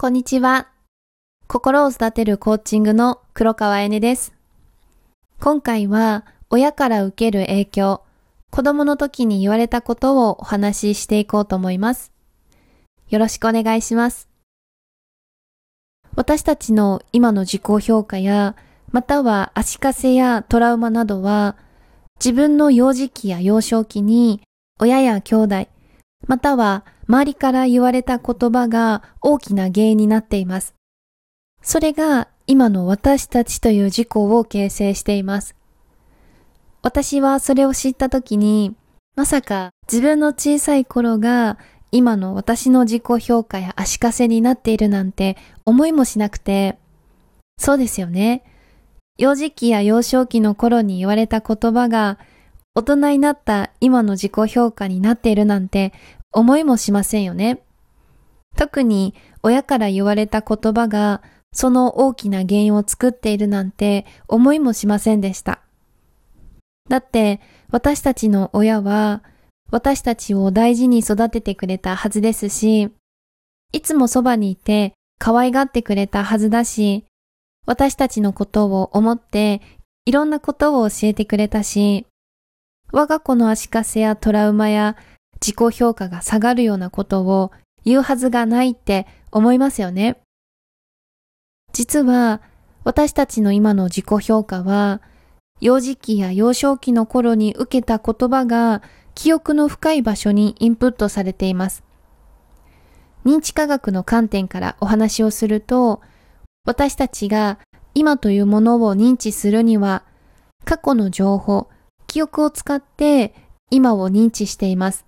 こんにちは。心を育てるコーチングの黒川えねです。今回は親から受ける影響、子供の時に言われたことをお話ししていこうと思います。よろしくお願いします。私たちの今の自己評価や、または足かせやトラウマなどは、自分の幼児期や幼少期に親や兄弟、または周りから言われた言葉が大きな原因になっています。それが今の私たちという自己を形成しています。私はそれを知った時に、まさか自分の小さい頃が今の私の自己評価や足かせになっているなんて思いもしなくて、そうですよね。幼児期や幼少期の頃に言われた言葉が大人になった今の自己評価になっているなんて思いもしませんよね。特に親から言われた言葉がその大きな原因を作っているなんて思いもしませんでした。だって私たちの親は私たちを大事に育ててくれたはずですし、いつもそばにいて可愛がってくれたはずだし、私たちのことを思っていろんなことを教えてくれたし、我が子の足かせやトラウマや自己評価が下がるようなことを言うはずがないって思いますよね。実は私たちの今の自己評価は幼児期や幼少期の頃に受けた言葉が記憶の深い場所にインプットされています。認知科学の観点からお話をすると、私たちが今というものを認知するには、過去の情報、記憶を使って今を認知しています。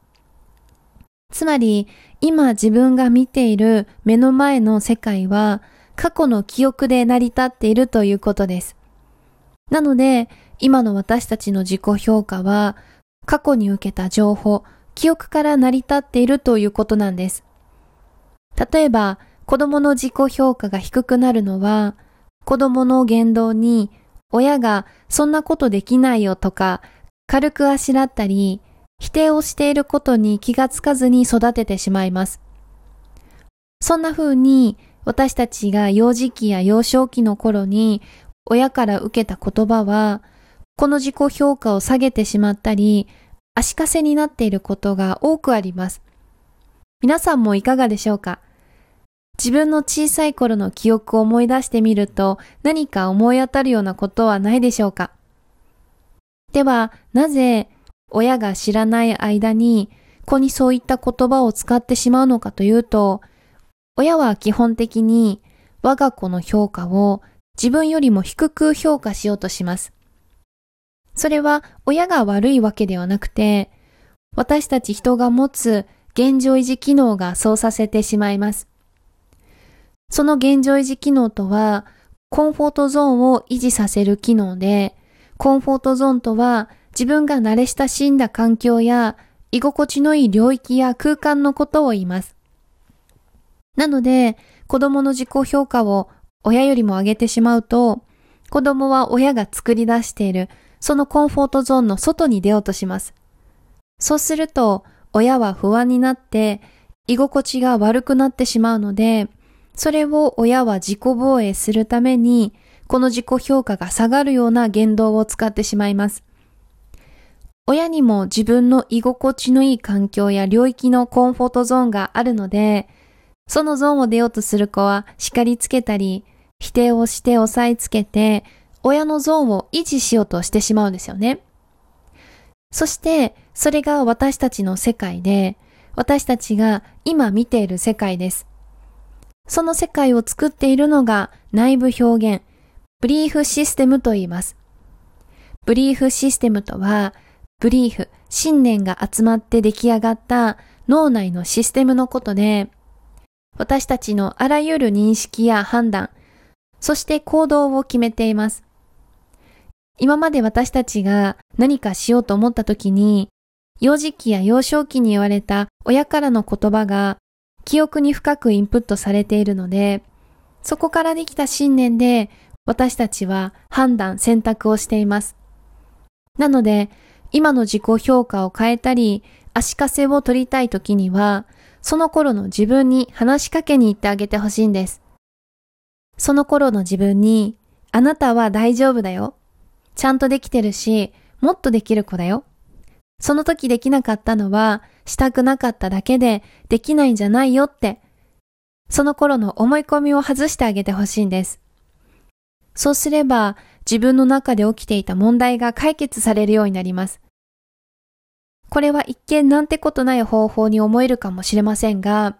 つまり、今自分が見ている目の前の世界は過去の記憶で成り立っているということです。なので、今の私たちの自己評価は過去に受けた情報、記憶から成り立っているということなんです。例えば、子供の自己評価が低くなるのは、子供の言動に親がそんなことできないよとか軽くあしらったり、否定をしていることに気がつかずに育ててしまいます。そんな風に私たちが幼児期や幼少期の頃に親から受けた言葉は、この自己評価を下げてしまったり、足かせになっていることが多くあります。皆さんもいかがでしょうか？自分の小さい頃の記憶を思い出してみると何か思い当たるようなことはないでしょうか？では、なぜ親が知らない間に子にそういった言葉を使ってしまうのかというと、親は基本的に我が子の評価を自分よりも低く評価しようとします。それは親が悪いわけではなくて、私たち人が持つ現状維持機能がそうさせてしまいます。その現状維持機能とは、コンフォートゾーンを維持させる機能で、コンフォートゾーンとは自分が慣れ親しんだ環境や居心地のいい領域や空間のことを言います。なので、子供の自己評価を親よりも上げてしまうと、子供は親が作り出しているそのコンフォートゾーンの外に出ようとします。そうすると、親は不安になって居心地が悪くなってしまうので、それを親は自己防衛するために、この自己評価が下がるような言動を使ってしまいます。親にも自分の居心地のいい環境や領域のコンフォートゾーンがあるので、そのゾーンを出ようとする子は叱りつけたり、否定をして押さえつけて、親のゾーンを維持しようとしてしまうんですよね。そして、それが私たちの世界で、私たちが今見ている世界です。その世界を作っているのが内部表現、ブリーフシステムと言います。ブリーフシステムとは、ブリーフ、信念が集まって出来上がった脳内のシステムのことで、私たちのあらゆる認識や判断、そして行動を決めています。今まで私たちが何かしようと思った時に、幼児期や幼少期に言われた親からの言葉が記憶に深くインプットされているので、そこからできた信念で私たちは判断、選択をしています。なので、今の自己評価を変えたり、足かせを取りたい時には、その頃の自分に話しかけに行ってあげてほしいんです。その頃の自分に、あなたは大丈夫だよ。ちゃんとできてるし、もっとできる子だよ。その時できなかったのは、したくなかっただけで、できないんじゃないよって、その頃の思い込みを外してあげてほしいんです。そうすれば、自分の中で起きていた問題が解決されるようになります。これは一見なんてことない方法に思えるかもしれませんが、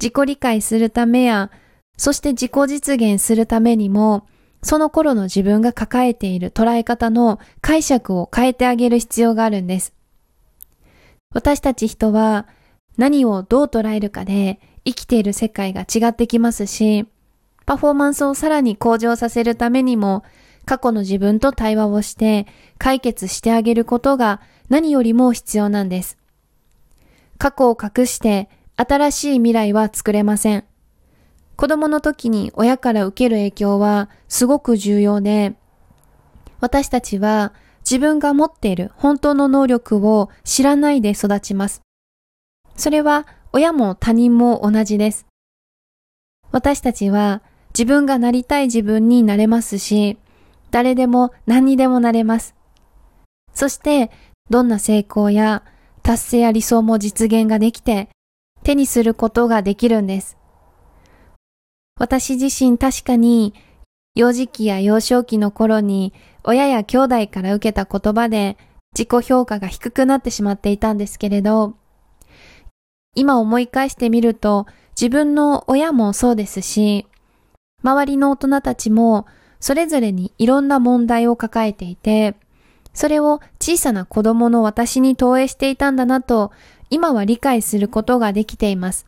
自己理解するためや、そして自己実現するためにも、その頃の自分が抱えている捉え方の解釈を変えてあげる必要があるんです。私たち人は何をどう捉えるかで生きている世界が違ってきますし、パフォーマンスをさらに向上させるためにも過去の自分と対話をして解決してあげることが何よりも必要なんです。過去を隠して新しい未来は作れません。子供の時に親から受ける影響はすごく重要で、私たちは自分が持っている本当の能力を知らないで育ちます。それは親も他人も同じです。私たちは自分がなりたい自分になれますし、誰でも何にでもなれます。そして、どんな成功や達成や理想も実現ができて、手にすることができるんです。私自身確かに、幼児期や幼少期の頃に親や兄弟から受けた言葉で自己評価が低くなってしまっていたんですけれど、今思い返してみると自分の親もそうですし、周りの大人たちもそれぞれにいろんな問題を抱えていて、それを小さな子供の私に投影していたんだなと、今は理解することができています。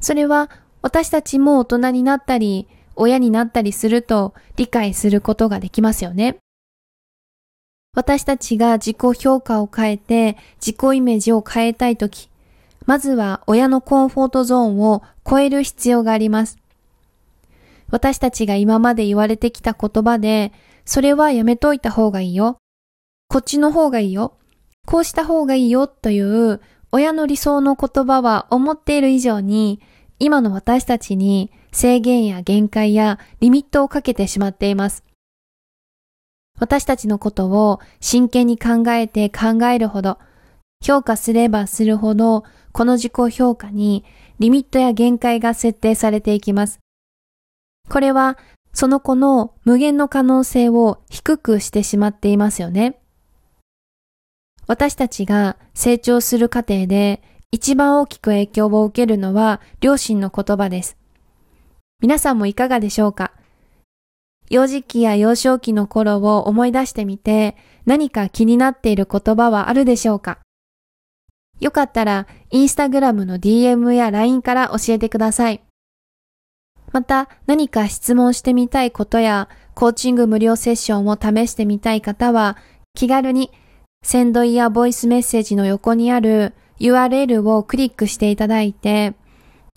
それは私たちも大人になったり、親になったりすると理解することができますよね。私たちが自己評価を変えて自己イメージを変えたいとき、まずは親のコンフォートゾーンを超える必要があります。私たちが今まで言われてきた言葉で、それはやめといた方がいいよ。こっちの方がいいよ。こうした方がいいよという親の理想の言葉は思っている以上に、今の私たちに制限や限界やリミットをかけてしまっています。私たちのことを真剣に考えて考えるほど、評価すればするほど、この自己評価にリミットや限界が設定されていきます。これはその子の無限の可能性を低くしてしまっていますよね。私たちが成長する過程で一番大きく影響を受けるのは両親の言葉です。皆さんもいかがでしょうか？幼児期や幼少期の頃を思い出してみて何か気になっている言葉はあるでしょうか？よかったら、インスタグラムの DM や LINE から教えてください。また、何か質問してみたいことや、コーチング無料セッションを試してみたい方は、気軽に、センドイヤーボイスメッセージの横にある URL をクリックしていただいて、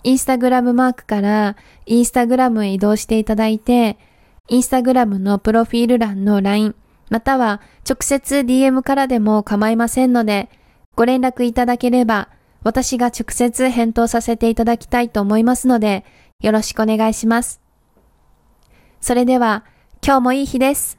インスタグラムマークからインスタグラムへ移動していただいて、インスタグラムのプロフィール欄の LINE、または直接 DM からでも構いませんので、ご連絡いただければ、私が直接返答させていただきたいと思いますので、よろしくお願いします。それでは、今日もいい日です。